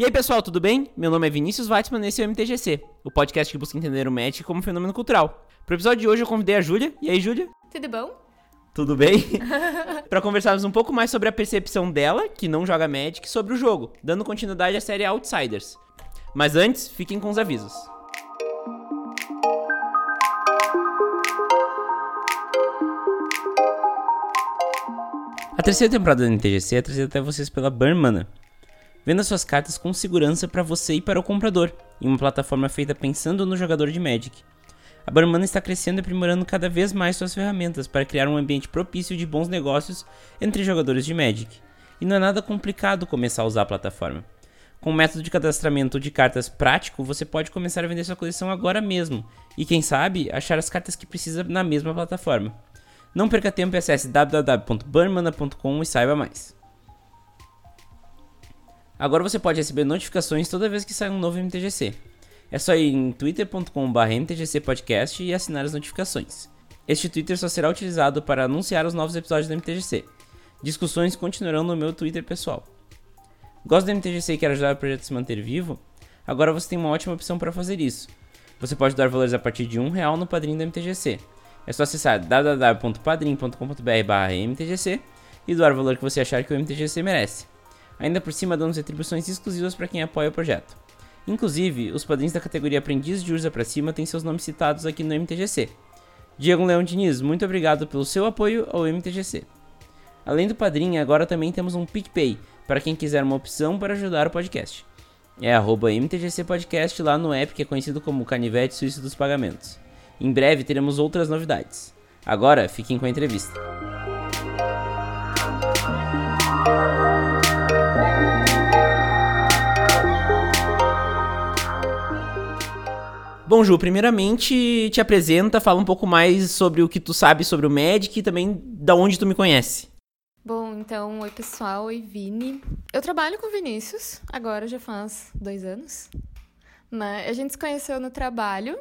E aí, pessoal, tudo bem? Meu nome é Vinícius Weitzman e esse é o MTGC, o podcast que busca entender o Magic como fenômeno cultural. Pro episódio de hoje eu convidei a Júlia. E aí, Júlia? Tudo bom? Tudo bem? para conversarmos um pouco mais sobre a percepção dela, que não joga Magic, sobre o jogo, dando continuidade à série Outsiders. Mas antes, fiquem com os avisos. A terceira temporada do NTGC é trazida até vocês pela Burn Venda suas cartas com segurança para você e para o comprador, em uma plataforma feita pensando no jogador de Magic. A Burman está crescendo e aprimorando cada vez mais suas ferramentas para criar um ambiente propício de bons negócios entre jogadores de Magic. E não é nada complicado começar a usar a plataforma. Com o método de cadastramento de cartas prático, você pode começar a vender sua coleção agora mesmo e, quem sabe, achar as cartas que precisa na mesma plataforma. Não perca tempo e acesse www.burnmana.com e saiba mais. Agora você pode receber notificações toda vez que sai um novo MTGC. É só ir em twitter.com.br mtgcpodcast e assinar as notificações. Este Twitter só será utilizado para anunciar os novos episódios do MTGC. Discussões continuarão no meu Twitter pessoal. Gosta do MTGC e quer ajudar o projeto a se manter vivo? Agora você tem uma ótima opção para fazer isso. Você pode dar valores a partir de um real no padrinho do MTGC. É só acessar www.padrim.com.br mtgc e doar o valor que você achar que o MTGC merece ainda por cima dando retribuições exclusivas para quem apoia o projeto. Inclusive, os padrinhos da categoria Aprendiz de Urza para cima têm seus nomes citados aqui no MTGC. Diego Leão Diniz, muito obrigado pelo seu apoio ao MTGC. Além do padrinho, agora também temos um PicPay, para quem quiser uma opção para ajudar o podcast. É arroba MTGC Podcast lá no app que é conhecido como Canivete Suíço dos Pagamentos. Em breve teremos outras novidades. Agora, fiquem com a entrevista. Bom, Ju, primeiramente te apresenta, fala um pouco mais sobre o que tu sabe sobre o Magic e também da onde tu me conhece. Bom, então, oi pessoal, oi Vini. Eu trabalho com o Vinícius, agora já faz dois anos. Né? A gente se conheceu no trabalho,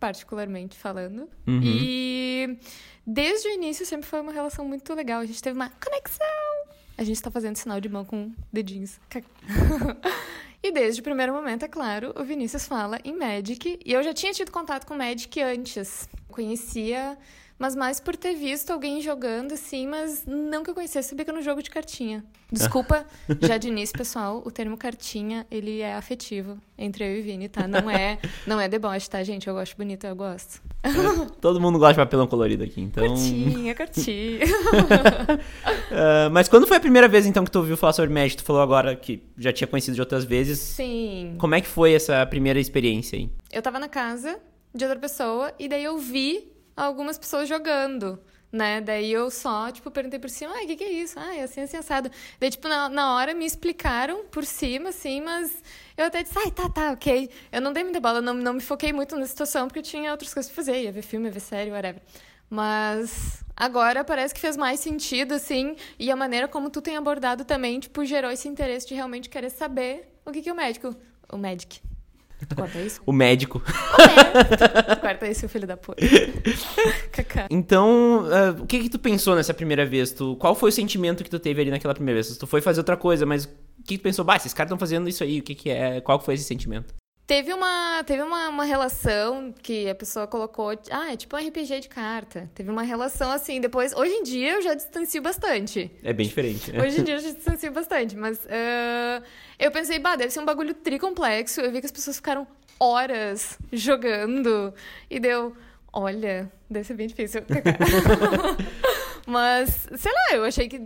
particularmente falando. Uhum. E desde o início sempre foi uma relação muito legal. A gente teve uma conexão. A gente tá fazendo sinal de mão com dedinhos. E desde o primeiro momento, é claro, o Vinícius fala em Magic. E eu já tinha tido contato com Magic antes. Conhecia mas mais por ter visto alguém jogando, assim, mas não que eu conhecesse, sabia que era um jogo de cartinha. Desculpa, já de início, pessoal, o termo cartinha, ele é afetivo entre eu e Vini, tá? Não é, não é deboche, tá, gente? Eu gosto bonito, eu gosto. Todo mundo gosta de papelão colorido aqui, então... Cartinha, cartinha. uh, mas quando foi a primeira vez, então, que tu ouviu falar sobre Magic? Tu falou agora que já tinha conhecido de outras vezes. Sim. Como é que foi essa primeira experiência aí? Eu tava na casa de outra pessoa, e daí eu vi algumas pessoas jogando, né? Daí eu só, tipo, perguntei por cima, ah, o que, que é isso? Ah, é assim, assim, assado. Daí, tipo, na, na hora me explicaram por cima, assim, mas eu até disse, ai, tá, tá, ok. Eu não dei muita bola, não, não me foquei muito na situação, porque eu tinha outras coisas pra fazer, ia ver filme, ia ver série, whatever. Mas agora parece que fez mais sentido, assim, e a maneira como tu tem abordado também, tipo, gerou esse interesse de realmente querer saber o que, que o médico. O Magic. Corta isso? O médico. Corta isso, filho da puta. então, uh, o que que tu pensou nessa primeira vez? Tu, qual foi o sentimento que tu teve ali naquela primeira vez? Tu foi fazer outra coisa, mas o que, que tu pensou? Bah, esses caras estão fazendo isso aí, o que que é? Qual foi esse sentimento? Teve uma, teve uma, uma relação que a pessoa colocou. Ah, é tipo um RPG de carta. Teve uma relação assim. Depois, hoje em dia eu já distancio bastante. É bem diferente, né? Hoje em dia eu já distancio bastante. Mas uh, eu pensei, bah, deve ser um bagulho tricomplexo. Eu vi que as pessoas ficaram horas jogando. E deu. Olha, deve ser bem difícil. mas, sei lá, eu achei que.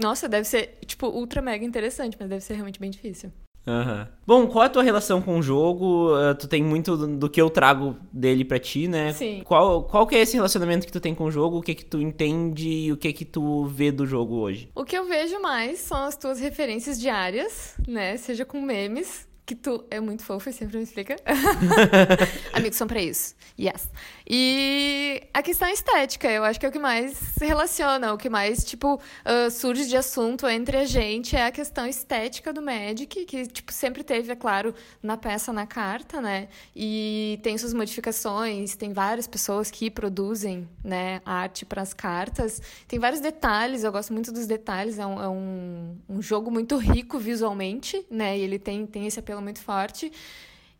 Nossa, deve ser, tipo, ultra mega interessante, mas deve ser realmente bem difícil. Uhum. Bom, qual é a tua relação com o jogo? Uh, tu tem muito do, do, que eu trago dele para ti, né? Sim. Qual, qual que é esse relacionamento que tu tem com o jogo? O que que tu entende e o que que tu vê do jogo hoje? O que eu vejo mais são as tuas referências diárias, né? Seja com memes, que tu é muito fofo e sempre me explica. Amigos são pra isso. Yes. E a questão estética, eu acho que é o que mais se relaciona, o que mais, tipo, uh, surge de assunto entre a gente é a questão estética do Magic, que, tipo, sempre teve, é claro, na peça, na carta, né? E tem suas modificações, tem várias pessoas que produzem, né, arte para as cartas. Tem vários detalhes, eu gosto muito dos detalhes, é um, é um, um jogo muito rico visualmente, né? E ele tem, tem esse apelo muito forte.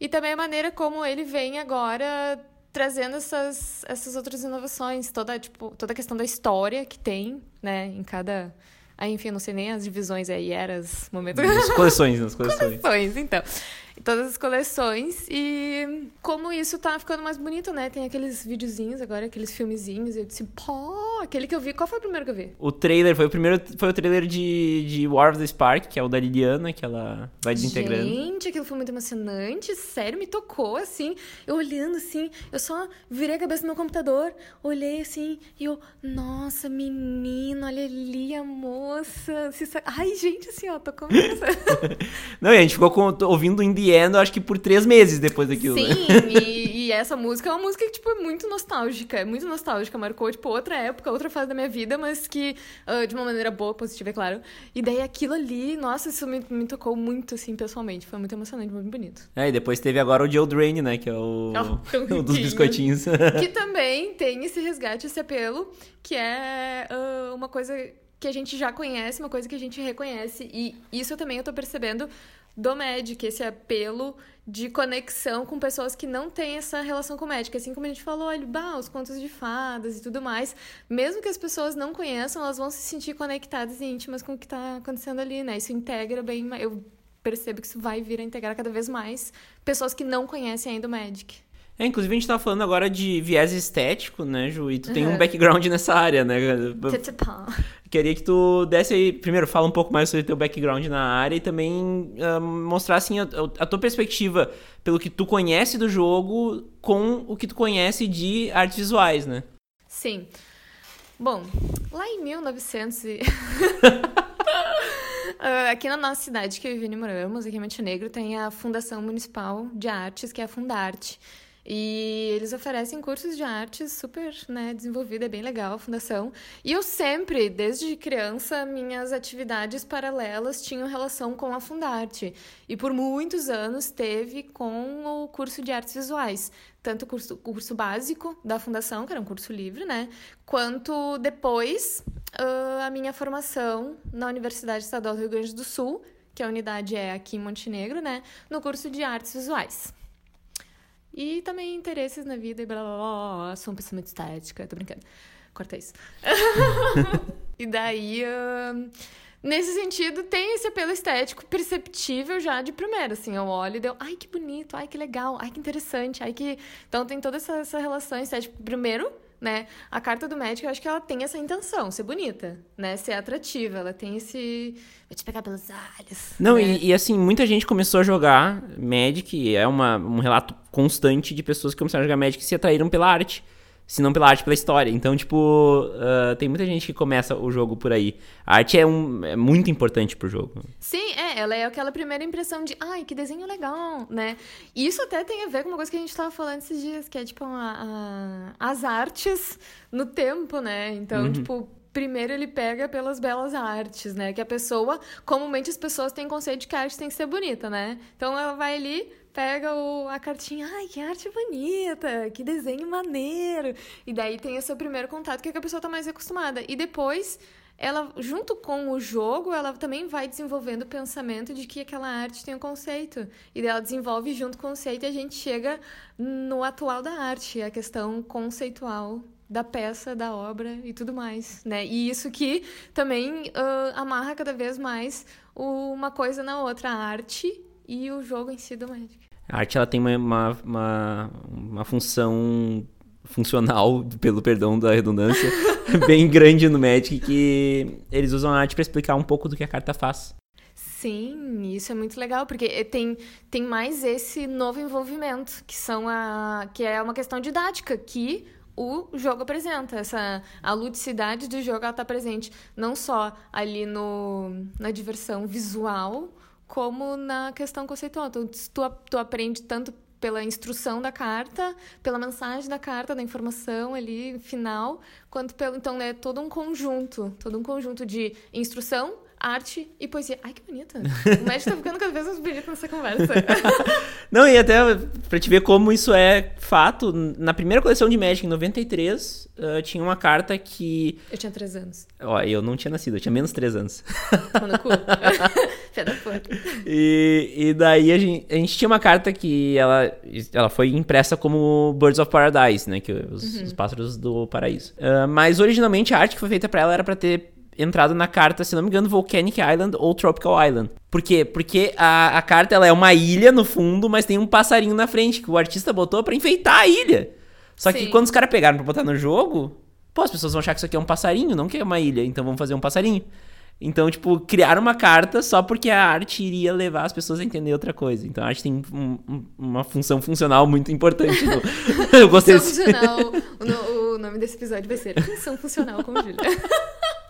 E também a maneira como ele vem agora trazendo essas, essas outras inovações, toda, tipo, toda a questão da história que tem, né, em cada... Aí, enfim, eu não sei nem as divisões aí, eras, momentos... Nas coleções, nas coleções. coleções, então todas as coleções. E como isso tá ficando mais bonito, né? Tem aqueles videozinhos agora, aqueles filmezinhos. Eu disse, pô, aquele que eu vi. Qual foi o primeiro que eu vi? O trailer, foi o primeiro, foi o trailer de, de War of the Spark, que é o da Liliana, que ela vai desintegrando. Gente, aquilo foi muito emocionante. Sério, me tocou, assim. Eu olhando, assim, eu só virei a cabeça no meu computador, olhei, assim, e eu, nossa, menino, olha ali a moça. Ai, gente, assim, ó, tocou minha Não, e a gente ficou com, ouvindo In The End, acho que por três meses depois daquilo. Sim, né? e, e, essa música é uma música que, tipo, é muito nostálgica. É muito nostálgica. Marcou, tipo, outra época, outra fase da minha vida, mas que uh, de uma maneira boa, positiva, é claro. E daí aquilo ali, nossa, isso me, me tocou muito, assim, pessoalmente. Foi muito emocionante, muito bonito. É, e depois teve agora o Joe Drain, né? Que é o, oh, o dos biscoitinhos. que também tem esse resgate, esse apelo, que é uh, uma coisa que a gente já conhece, uma coisa que a gente reconhece. E isso também eu tô percebendo do Magic, esse apelo de conexão com pessoas que não têm essa relação com o Magic. Assim como a gente falou, olha, bah, os contos de fadas e tudo mais. Mesmo que as pessoas não conheçam, elas vão se sentir conectadas e íntimas com o que está acontecendo ali, né? Isso integra bem. Eu percebo que isso vai vir a integrar cada vez mais pessoas que não conhecem ainda o Magic. É, inclusive a gente tá falando agora de viés estético, né, Ju? E tu tem um background nessa área, né? Queria que tu desse aí, primeiro, fala um pouco mais sobre teu background na área e também uh, mostrar, assim, a, a, tua perspectiva pelo que tu conhece do jogo com o que tu conhece de artes visuais, né? Sim. Bom, lá em 1900 e... Uh, aqui na nossa cidade, que eu vivi em Moramos, aqui em Montenegro, tem a Fundação Municipal de Artes, que é a Fundarte. E eles oferecem cursos de artes super né, desenvolvida, é bem legal a fundação. E eu sempre, desde criança, minhas atividades paralelas tinham relação com a Fundarte. E por muitos anos teve com o curso de artes visuais. Tanto o curso, curso básico da fundação, que era um curso livre, né? Quanto depois uh, a minha formação na Universidade Estadual do Rio Grande do Sul, que a unidade é aqui em Montenegro, né? No curso de artes visuais. E também interesses na vida e blá blá blá. blá. Sou uma pessoa muito estética, tô brincando. Corta isso. e daí. Uh, nesse sentido, tem esse apelo estético perceptível já de primeira. Assim, eu olho e deu, ai que bonito, ai que legal, ai que interessante, ai que. Então tem toda essa, essa relação estética. Primeiro, né? A carta do médico, eu acho que ela tem essa intenção, ser bonita, né? Ser atrativa, ela tem esse... Vai te pegar pelos olhos. Não, né? e, e, assim, muita gente começou a jogar Magic, é uma, um relato constante de pessoas que começaram a jogar Magic e se atraíram pela arte se não pela arte, pela história. Então, tipo, uh, tem muita gente que começa o jogo por aí. A arte é, um, é muito importante pro jogo. Sim, é, ela é aquela primeira impressão de, ai, que desenho legal, né? E isso até tem a ver com uma coisa que a gente tava falando esses dias, que é, tipo, a, a, as artes no tempo, né? Então, uhum. tipo, primeiro ele pega pelas belas artes, né? Que a pessoa, comumente as pessoas têm conceito de que a arte tem que ser bonita, né? Então ela vai ali, pega o, a cartinha, ai, que arte bonita, que desenho maneiro. E daí tem esse primeiro contato que, é que a pessoa tá mais acostumada. E depois, ela, junto com o jogo, ela também vai desenvolvendo o pensamento de que aquela arte tem um conceito. E ela desenvolve junto com o conceito e a gente chega no atual da arte, a questão conceitual da peça, da obra e tudo mais, né? E isso que também uh, amarra cada vez mais uma coisa na outra, a arte e o jogo em si do Magic. A arte ela tem uma, uma, uma, uma função funcional, pelo perdão da redundância, bem grande no Magic, que eles usam a arte para explicar um pouco do que a carta faz. Sim, isso é muito legal, porque tem, tem mais esse novo envolvimento, que são a que é uma questão didática, que o jogo apresenta. Essa, a ludicidade do jogo está presente não só ali no, na diversão visual, como na questão conceitual. Tu, tu, tu aprende tanto pela instrução da carta, pela mensagem da carta, da informação ali final, quanto pelo. Então, é todo um conjunto, todo um conjunto de instrução, arte e poesia. Ai, que bonita. O médico tá ficando cada vez mais bonito nessa conversa. Não, e até pra te ver como isso é fato, na primeira coleção de Magic, em 93, uh, tinha uma carta que... Eu tinha 3 anos. Ó, eu não tinha nascido, eu tinha menos 3 anos. Toma cu. Fé da puta. E, e daí a gente, a gente tinha uma carta que ela, ela foi impressa como Birds of Paradise, né? Que os, uhum. os pássaros do paraíso. Uh, mas originalmente a arte que foi feita para ela era para ter entrado na carta, se não me engano, Volcanic Island ou Tropical Island. Por quê? Porque a, a carta ela é uma ilha no fundo, mas tem um passarinho na frente que o artista botou para enfeitar a ilha. Só Sim. que quando os caras pegaram pra botar no jogo, pô, as pessoas vão achar que isso aqui é um passarinho, não que é uma ilha, então vamos fazer um passarinho. Então, tipo, criaram uma carta só porque a arte iria levar as pessoas a entender outra coisa. Então, a arte tem um, um, uma função funcional muito importante. No... Eu gostei função desse... funcional. O, o, nome desse episódio vai ser Função Funcional com Júlia.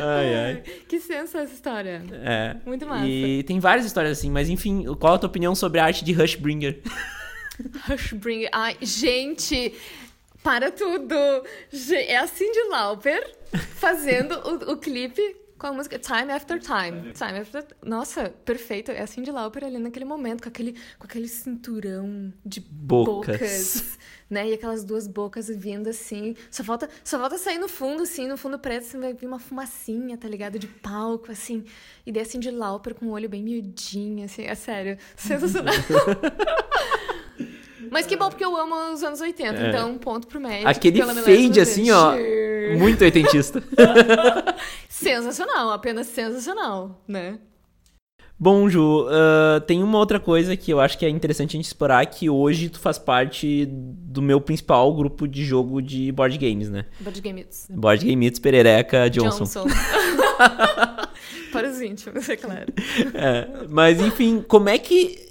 Ai, ai. Que senso essa história. É. Muito massa. E tem várias histórias assim, mas enfim, qual a tua opinião sobre a arte de Hushbringer? Hushbringer. Ai, gente, para tudo. É a Cindy Lauper fazendo o, o clipe com a música Time After Time. Time After... Nossa, perfeito. É a Cindy Lauper ali naquele momento, com aquele, com aquele cinturão de bocas. bocas né? E aquelas duas bocas vindo assim. Só falta, só falta sair no fundo, assim, no fundo preto, assim, vai vir uma fumacinha, tá ligado? De palco, assim. E daí assim de Lauper com o olho bem miudinho, assim. É sério. Sensacional. Mas que bom, porque eu amo os anos 80, é. então ponto pro médico. Aquele fade, assim, ó, muito oitentista. sensacional, apenas sensacional, né? Bom, Ju, uh, tem uma outra coisa que eu acho que é interessante a gente explorar, que hoje tu faz parte do meu principal grupo de jogo de board games, né? Board Game Meets. Board Game Meets Perereca Johnson. Johnson. Para os íntimos, é claro. É, mas, enfim, como é que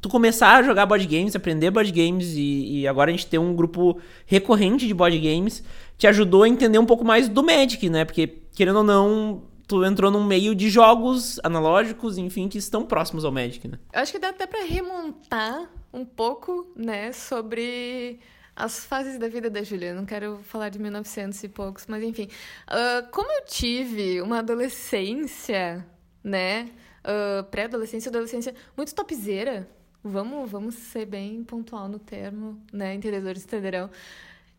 tu começar a jogar board games, aprender board games e, e, agora a gente ter um grupo recorrente de board games te ajudou a entender um pouco mais do Magic, né? Porque, querendo ou não, tu entrou num meio de jogos analógicos, enfim, que estão próximos ao Magic, né? Eu acho que dá até para remontar um pouco, né, sobre as fases da vida da Julia. Não quero falar de 1900 e poucos, mas enfim. Uh, como eu tive uma adolescência, né, uh, pré-adolescência, adolescência muito topzeira, vamos, vamos ser bem pontual no termo, né, entendedores entenderão.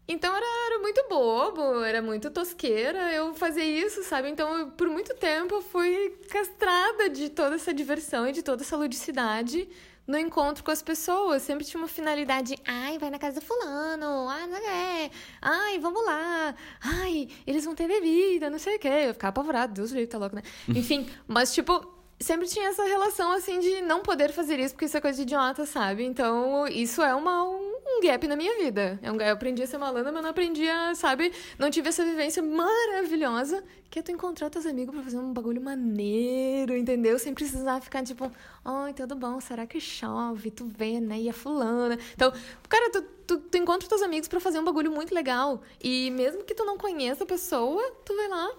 Então era, era, muito bobo, era muito tosqueira eu fazer isso, sabe? Então, eu, por muito tempo, eu fui castrada de toda essa diversão e de toda essa ludicidade no encontro com as pessoas. Sempre tinha uma finalidade, ai, vai na casa do fulano, ah, não é, ai, vamos lá, ai, eles vão ter bebida, não sei o quê. Eu ficava apavorada, Deus do tá louco, né? Enfim, mas tipo sempre tinha essa relação, assim, de não poder fazer isso porque isso é coisa de idiota, sabe? Então, isso é uma, um, gap na minha vida. É um, eu aprendi a ser malandra, mas não aprendi a, sabe? Não tive essa vivência maravilhosa que é tu encontrar teus amigos pra fazer um bagulho maneiro, entendeu? Sem precisar ficar tipo, oi, tudo bom? Será que chove? Tu vê, né? E a fulana. Então, cara, tu, tu, tu encontra teus amigos para fazer um bagulho muito legal. E mesmo que tu não conheça a pessoa, tu vai lá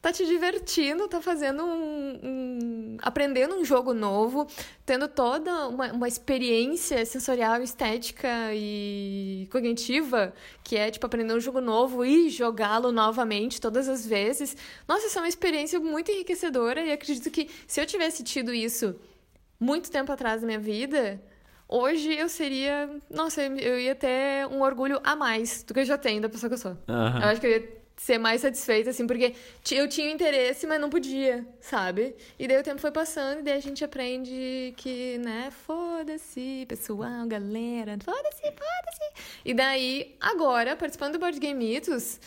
tá te divertindo, tá fazendo um, um, aprendendo um jogo novo, tendo toda uma, uma experiência sensorial, estética e cognitiva, que é tipo aprender um jogo novo e jogá-lo novamente todas as vezes. Nossa, isso é uma experiência muito enriquecedora e acredito que se eu tivesse tido isso muito tempo atrás na minha vida, hoje eu seria. Nossa, eu ia ter um orgulho a mais do que eu já tenho da pessoa que eu sou. Uhum. Eu acho que eu ia ser mais satisfeita, assim, porque eu tinha interesse, mas não podia, sabe? E daí o tempo foi passando e daí a gente aprende que, né, foda-se, pessoal, galera, foda-se, foda-se. E daí, agora, participando do Board Game Mitos,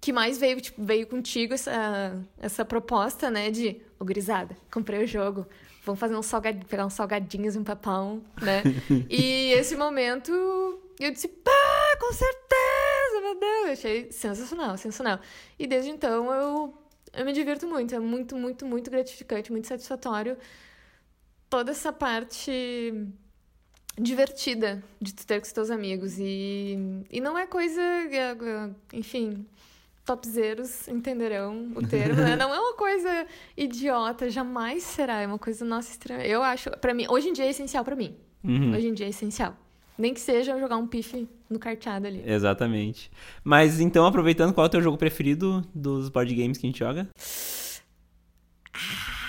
que mais veio, tipo, veio contigo essa, essa proposta, né, de, ô, oh, gurizada, comprei o jogo, vamos fazer um salgadinho, pegar uns salgadinhos, um papão, né? e esse momento, eu disse, pá, com certeza! Eu achei sensacional, sensacional. E desde então eu, eu me divirto muito, é muito, muito, muito gratificante, muito satisfatório toda essa parte divertida de tu ter com os teus amigos. E, e não é coisa, enfim, topzeiros entenderão o termo, né? Não é uma coisa idiota, jamais será. É uma coisa, nossa, estranha. Eu acho, para mim, hoje em dia é essencial para mim. Uhum. Hoje em dia é essencial. Nem que seja jogar um pife no carteado ali. Exatamente. Mas então, aproveitando, qual é o teu jogo preferido dos board games que a gente joga?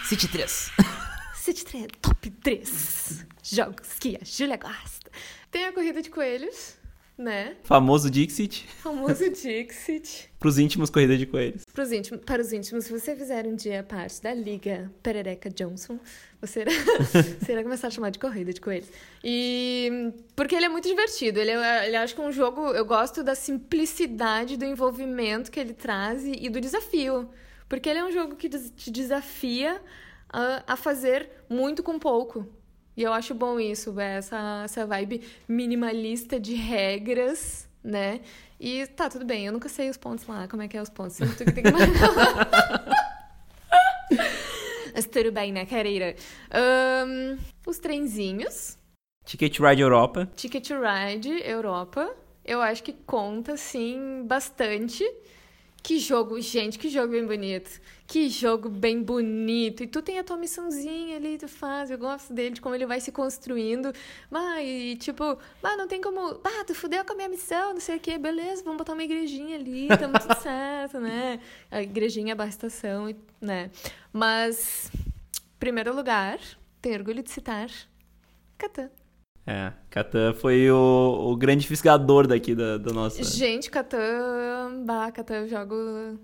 City 3. City 3, top 3 jogos que a Júlia gosta. Tem a corrida de coelhos né? Famoso Dixit. Famoso Dixit. Pros íntimos, corrida de coelhos. Pros íntimos, para os íntimos, se você fizer um dia parte da Liga Perereca Johnson, você irá, você irá começar a chamar de corrida de coelhos. E porque ele é muito divertido. Ele, é, ele acho que é um jogo. Eu gosto da simplicidade do envolvimento que ele traz e, e do desafio. Porque ele é um jogo que te desafia a, a fazer muito com pouco. E eu acho bom isso, essa, essa vibe minimalista de regras, né? E tá, tudo bem, eu nunca sei os pontos lá, como é que é os pontos. Tu que tem que Mas tudo bem, né, querida? Um, os trenzinhos. Ticket Ride Europa. Ticket Ride Europa. Eu acho que conta, sim, bastante. Que jogo, gente, que jogo bem bonito. Que jogo bem bonito. E tu tem a tua missãozinha ali, tu faz. Eu gosto dele, de como ele vai se construindo. E tipo, bah, não tem como. Bah, tu fudeu com a minha missão, não sei o quê. Beleza, vamos botar uma igrejinha ali, tamo tudo certo, né? A igrejinha é a estação, né? Mas, primeiro lugar, tenho orgulho de citar Catan. É, Catan foi o, o grande fisgador daqui da, da nossa. Gente, Catan. Bah, Catan eu jogo.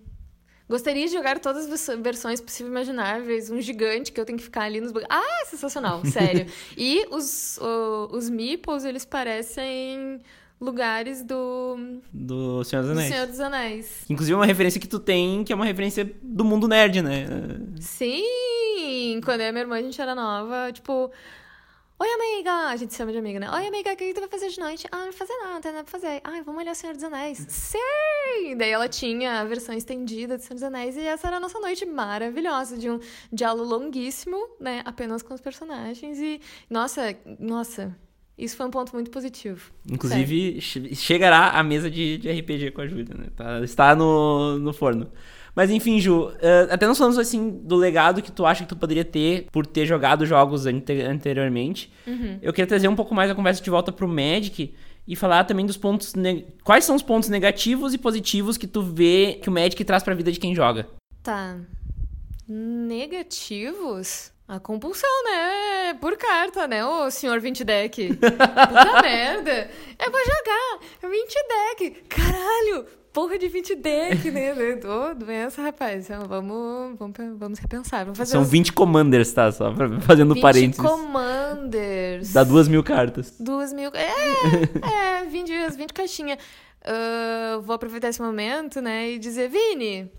Gostaria de jogar todas as versões possíveis e imagináveis. Um gigante que eu tenho que ficar ali nos. Ah, sensacional, sério. e os, o, os meeples, eles parecem lugares do. Do Senhor dos Anéis. Do Senhor dos Anéis. Inclusive é uma referência que tu tem, que é uma referência do mundo nerd, né? Sim! Quando eu e minha irmã a gente era nova, tipo. Oi, amiga! A gente se chama de amiga, né? Oi, amiga, o que tu vai fazer de noite? Ah, não fazer nada, não tem nada pra fazer. Ai, vamos olhar o Senhor dos Anéis. Sim! Daí ela tinha a versão estendida do Senhor dos Anéis e essa era a nossa noite maravilhosa, de um diálogo longuíssimo, né? Apenas com os personagens e... Nossa, nossa... Isso foi um ponto muito positivo. Inclusive, chegará a mesa de, de RPG com a Júlia, né? Tá, está no, no forno. Mas enfim, Ju, uh, até nós falamos assim do legado que tu acha que tu poderia ter por ter jogado jogos ante anteriormente. Uhum. Eu queria trazer um pouco mais a conversa de volta pro Magic e falar também dos pontos. Quais são os pontos negativos e positivos que tu vê que o Magic traz pra vida de quem joga? Tá. Negativos? A compulsão, né? Por carta, né, ô senhor 20 deck? Puta merda! Eu vou jogar 20 deck! Caralho! porra de 20 deck, né? Ô, doença, rapaz. Então, vamos, vamos, vamos repensar. Vamos fazer São uns... 20 commanders, tá? Só fazendo 20 parênteses. 20 commanders. Dá duas mil cartas. Duas mil... É, é 20, as 20 caixinhas. Uh, vou aproveitar esse momento, né? E dizer, Vini...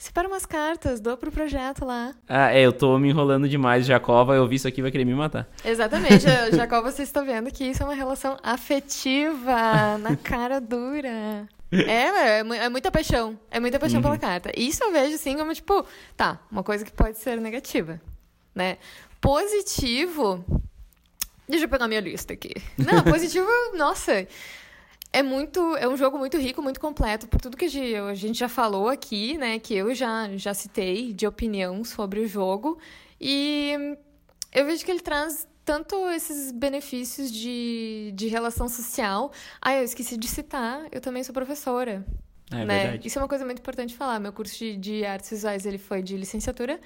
Separa umas cartas, dou pro projeto lá. Ah, é, eu tô me enrolando demais. Jacó vai ouvir isso aqui vai querer me matar. Exatamente. Jacó, você está vendo que isso é uma relação afetiva, na cara dura. É, é, é muita paixão. É muita paixão uhum. pela carta. Isso eu vejo assim como, tipo, tá, uma coisa que pode ser negativa, né? Positivo. Deixa eu pegar minha lista aqui. Não, positivo, nossa. É muito, é um jogo muito rico, muito completo, por tudo que a gente já falou aqui, né, que eu já já citei de opinião sobre o jogo. E eu vejo que ele traz tanto esses benefícios de, de relação social. Ah, eu esqueci de citar, eu também sou professora. É né? verdade. Isso é uma coisa muito importante falar. Meu curso de, de artes visuais ele foi de licenciatura.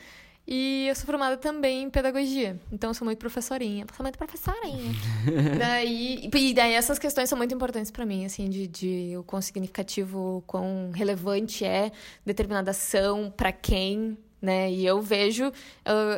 E eu sou formada também em pedagogia. Então eu sou muito professorinha. Sou muito professorinha. daí, e daí essas questões são muito importantes para mim, assim, de, de o quão significativo, quão relevante é determinada ação, para quem, né? E eu vejo uh,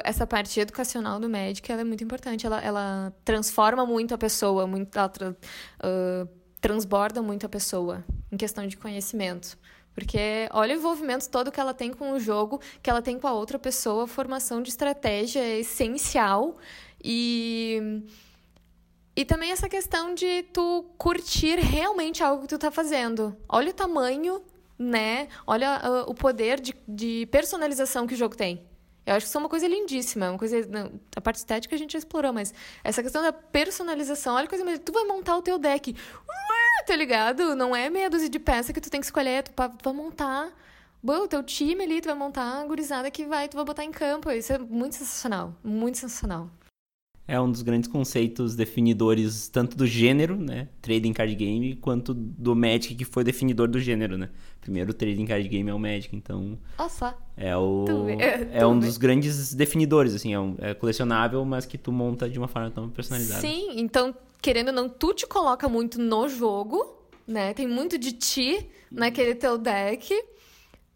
essa parte educacional do médico, ela é muito importante. Ela, ela transforma muito a pessoa, muito, ela tra, uh, transborda muito a pessoa em questão de conhecimento. Porque olha o envolvimento todo que ela tem com o jogo, que ela tem com a outra pessoa, a formação de estratégia é essencial. E. E também essa questão de tu curtir realmente algo que tu tá fazendo. Olha o tamanho né? Olha uh, o poder de, de personalização que o jogo tem. Eu acho que isso é uma coisa lindíssima, uma coisa. A parte estética a gente já explorou, mas essa questão da personalização, olha a coisa mais. Tu vai montar o teu deck. Uh, tá ligado? Não é meia dúzia de peça que tu tem que escolher, tu, tu vai montar Bom, o teu time ali, tu vai montar a gurizada que vai, tu vai botar em campo. Isso é muito sensacional, muito sensacional. É um dos grandes conceitos definidores tanto do gênero, né, trading card game, quanto do Magic que foi definidor do gênero, né? Primeiro o trading card game é o Magic, então só. é o Tu é tu um dos grandes definidores, assim, é, um, é colecionável, mas que tu monta de uma forma tão personalizada. Sim, então, querendo ou não, tu te coloca muito no jogo, né? Tem muito de ti naquele teu deck.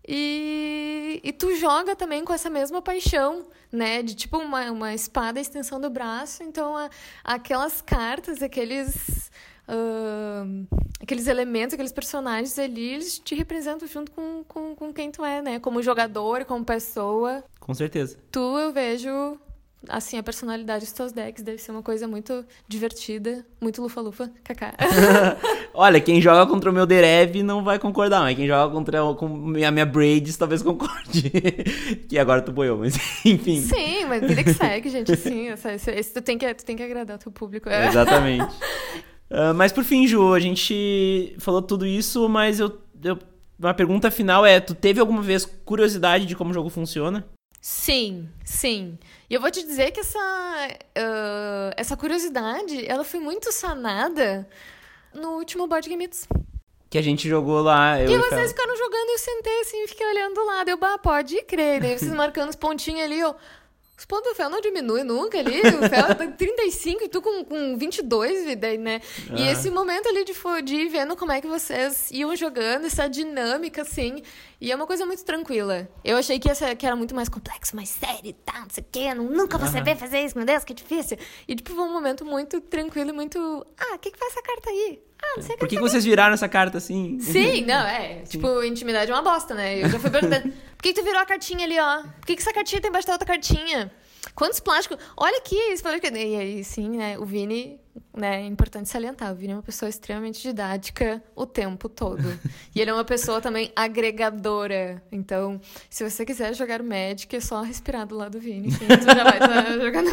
E, e tu joga também com essa mesma paixão, né? De tipo uma, uma espada à extensão do braço. Então, a- aquelas cartas, aqueles. ahn, aqueles elementos, aqueles personagens ali, eles te representam junto com, com, com quem tu é, né? Como jogador, como pessoa. Com certeza. Tu, eu vejo, assim, a personalidade dos teus decks deve ser uma coisa muito divertida, muito lufa-lufa, kaká. Olha, quem joga contra o meu Derev não vai concordar, mas quem joga contra a minha Braids talvez concorde. que agora tu boiou, mas enfim. Sim, mas vida que segue, gente, assim, essa, esse, esse tu, tem que, tu tem que agradar o teu público. É. Exatamente. Ah, mas por fim, Ju, a gente falou tudo isso, mas eu, eu- uma pergunta final é: tu teve alguma vez curiosidade de como o jogo funciona? Sim, sim. E eu vou te dizer que essa, ah, essa curiosidade, ela foi muito sanada no último Board Game Meets. Que a gente jogou lá. Eu E e vocês Fel. ficaram jogando e eu sentei assim, fiquei olhando do lado. Eu, bah, pode crer. Daí vocês marcando os pontinhos ali, ó. Os pontos do Fel não diminuem nunca ali. O Fel tá 35 e tu com, com 22, e daí, né? E Ah. esse momento ali de, de ir vendo como é que vocês iam jogando, essa dinâmica, assim. E é uma coisa muito tranquila. Eu achei que, essa, que era muito mais complexo, mais sério e tal, não sei o quê. nu- Nunca vou saber fazer isso, meu Deus, que difícil. E, tipo, foi um momento muito tranquilo e muito... Ah, o que que faz essa carta aí? Ah, não sei o que Por que, que vocês viraram essa carta assim? Sim, não, é. Tipo, intimidade é uma bosta, né? Eu já fui perguntando. Por que, que tu virou a cartinha ali, ó? Por que, que essa cartinha tem embaixo da outra cartinha? Quantos plásticos? Olha aqui, falou que. E aí, sim, né? O Vini, né? É importante salientar. O Vini é uma pessoa extremamente didática o tempo todo. E ele é uma pessoa também agregadora. Então, se você quiser jogar Magic, é só respirar do lado do Vini. Enfim, tu já vai estar jogando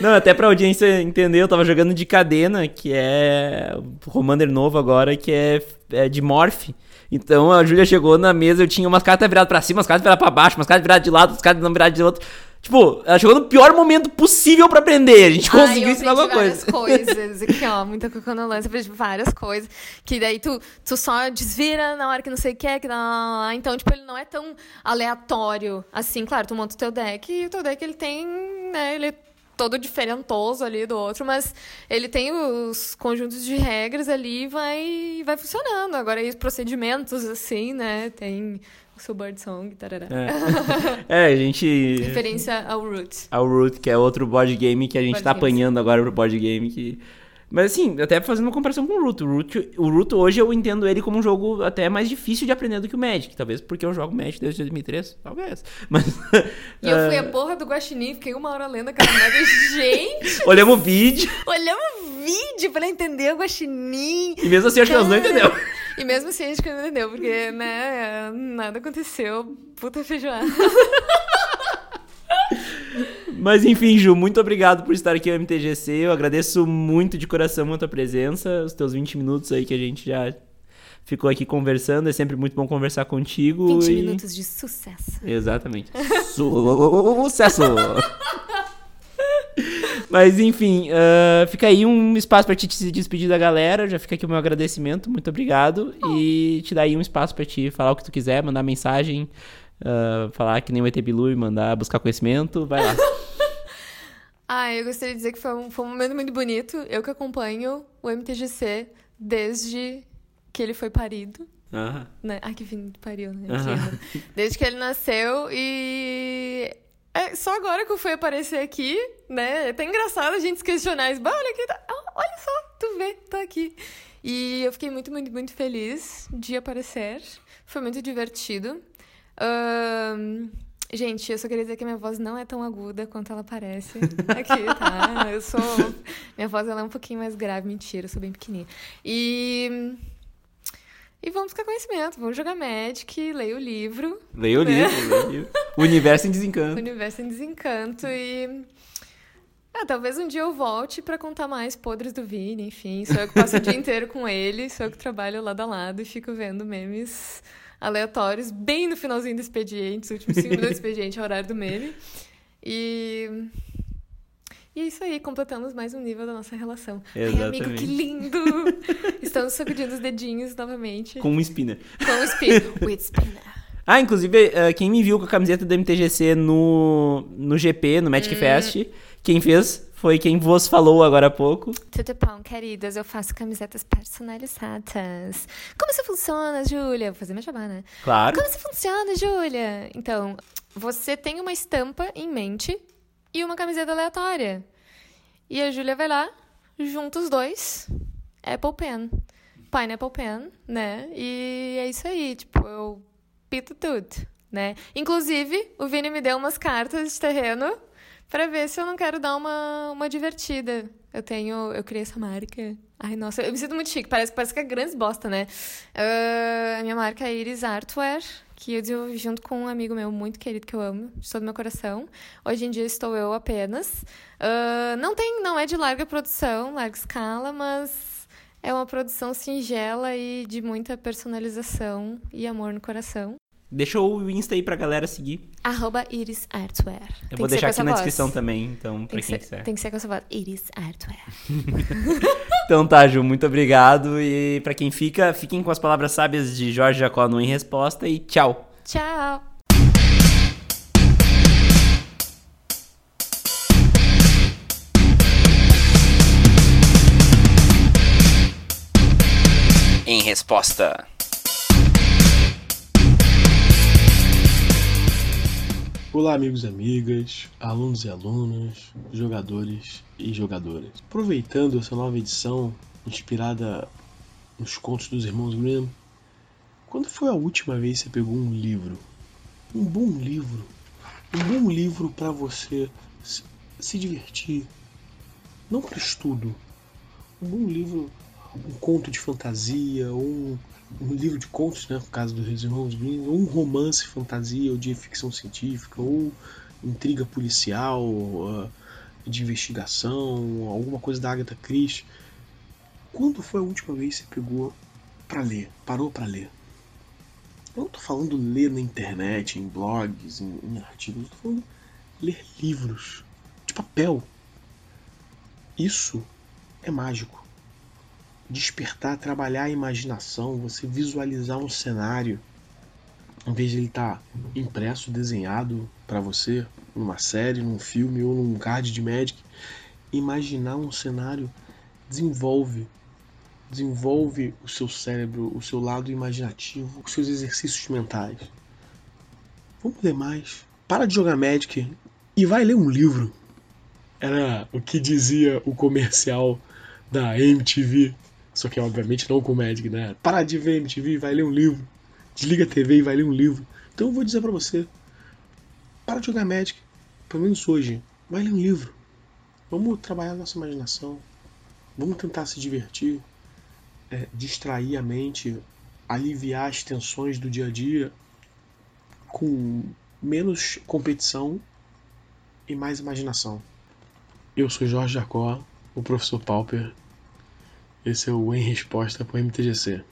Não, até pra audiência entender, eu tava jogando de cadena, que é o Commander novo agora, que é, é de Morph. Então a Júlia chegou na mesa, eu tinha umas cartas viradas pra cima, umas cartas viradas pra baixo, umas cartas viradas de lado, umas cartas não viradas de outro. Tipo, ela chegou no pior momento possível pra aprender. A gente Ai, conseguiu ensinar alguma várias coisa. coisas. Aqui, ó, muita coconolância, aprendi várias coisas. Que daí tu, tu só desvira na hora que não sei o que, que dá lá, lá, lá. Então, tipo, ele não é tão aleatório assim. Claro, tu monta o teu deck e o teu deck, ele tem, né, ele é todo diferentoso ali do outro, mas ele tem os conjuntos de regras ali e vai, vai funcionando. Agora, aí os procedimentos, assim, né, tem o seu bird song, tarará. É, a gente. Referência ao Root. Ao Root, que é outro board game que a gente Board tá games. apanhando agora pro board game que. Mas assim, até fazendo uma comparação com o Root. O Root, o Root hoje eu entendo ele como um jogo até mais difícil de aprender do que o Magic. Talvez porque eu jogo Magic desde 2003. Talvez. Mas. E eu fui ah, a porra do Guaxinim, fiquei uma hora lendo aquela merda. Gente, Olhamos o vídeo olhamos o vídeo pra entender o Guaxinim. e mesmo assim acho que elas não entenderam. E mesmo assim a gente não entendeu, porque, né, nada aconteceu. Puta feijoada. Mas enfim, Ju, muito obrigado por estar aqui no MTGC. Eu agradeço muito de coração a tua presença, os teus 20 minutos aí que a gente já ficou aqui conversando. É sempre muito bom conversar contigo. 20 e- minutos de sucesso. Exatamente. Sucesso! Mas enfim, ah, fica aí um espaço pra ti te despedir da galera. Já fica aqui o meu agradecimento, muito obrigado. E te dá aí um espaço pra te falar o que tu quiser, mandar mensagem, ah, falar que nem o ET Bilu e mandar buscar conhecimento. Vai lá. Ah, eu gostaria de dizer que foi um, foi um momento muito bonito. Eu que acompanho o MTGC desde que ele foi parido. Aham. Né? Ai, que fim de pariu, né? Aham. Que- Desde que ele nasceu e. É só agora que eu fui aparecer aqui, né? É até engraçado a gente se questionar. isso. Olha aqui, tá... olha só, tu vê, tô aqui. E eu fiquei muito, muito, muito feliz de aparecer. Foi muito divertido. Ahn, Gente, eu só queria dizer que minha voz não é tão aguda quanto ela parece aqui, tá? Eu sou. Minha voz ela é um pouquinho mais grave, mentira, eu sou bem pequenininha. E. E vamos buscar conhecimento, vamos jogar Magic, leia o livro, Leia o Né? livro, leia o livro. O Universo em O Desencanto. Universo em Desencanto e. Ah, talvez um dia eu volte pra contar mais podres do Vini, enfim. Sou eu que passo o dia inteiro com ele, sou eu que trabalho lado a lado e fico vendo memes aleatórios, bem no finalzinho do expediente, os últimos cinco minutos do expediente, é o horário do meme. E. E é isso aí, completamos mais um nível da nossa relação. Exatamente. Ai, amigo, que lindo! Estamos sacudindo os dedinhos novamente. Com um spinner. Com o spinner. With spinner. Ah, inclusive, uh, quem me viu com a camiseta do MTGC no, no GP, no Magic hum. Fest, quem fez foi quem vos falou agora há pouco. Tudo bom, queridas? Eu faço camisetas personalizadas. Como isso funciona, Júlia? Vou fazer minha jabá, né? Claro. Como isso funciona, Júlia? Então, você tem uma estampa em mente e uma camiseta aleatória. E a Júlia vai lá, junta os dois, Apple Pen. Pineapple Pen, né? E é isso aí, tipo, eu pito tudo, né? Inclusive, o Vini me deu umas cartas de terreno para ver se eu não quero dar uma, uma divertida. Eu tenho, eu criei essa marca. Ai, nossa, eu me sinto muito chique. Parece, parece que é grande bosta, né? Uh, a minha marca é Iris Artware que eu desenvolvi junto com um amigo meu muito querido que eu amo, de todo meu coração. Hoje em dia estou eu apenas. Uh, não tem, não é de larga produção, larga escala, mas é uma produção singela e de muita personalização e amor no coração. Deixa o Insta aí pra galera seguir. Arroba Iris Artware. Eu tem vou deixar aqui na voz. descrição também, então, pra tem quem ser, quiser. Tem que ser com essa voz. Iris Artware. então tá, Ju, muito obrigado. E pra quem fica, fiquem com as palavras sábias de Jorge Jacó no Em Resposta e tchau. Tchau. Em resposta. Olá, amigos e amigas, alunos e alunas, jogadores e jogadoras. Aproveitando essa nova edição inspirada nos contos dos irmãos Grimm, quando foi a última vez que você pegou um livro? Um bom livro. Um bom livro para você se divertir. Não para estudo. Um bom livro, um conto de fantasia, um, um livro de contos, né, no caso dos Irmãos Grimm, ou um romance fantasia ou de ficção científica, ou intriga policial, uh, de investigação, alguma coisa da Agatha Christie. Quando foi a última vez que você pegou para ler, parou para ler? Eu não tô falando ler na internet, em blogs, em, em artigos, eu tô falando ler livros de papel. Isso é mágico despertar, trabalhar a imaginação, você visualizar um cenário, em vez de ele estar tá impresso, desenhado para você, numa série, num filme ou num card de Magic, imaginar um cenário desenvolve desenvolve o seu cérebro, o seu lado imaginativo, os seus exercícios mentais. Vamos ler mais. Para de jogar Magic e vai ler um livro. Era o que dizia o comercial da MTV só que obviamente não com Magic, né? Para de ver MTV, vai ler um livro. Desliga a TV e vai ler um livro. Então eu vou dizer para você, para de jogar Magic, pelo menos hoje, vai ler um livro. Vamos trabalhar a nossa imaginação. Vamos tentar se divertir, é, distrair a mente, aliviar as tensões do dia a dia com menos competição e mais imaginação. Eu sou Jorge Jacó, o professor Pauper, esse é o Em Resposta para o MTGC.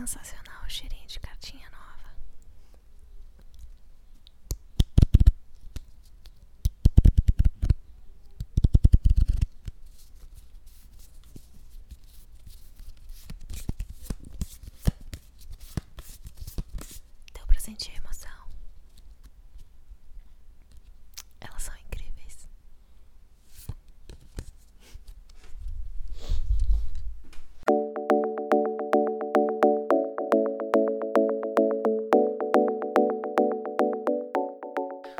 Sensacional o cheirinho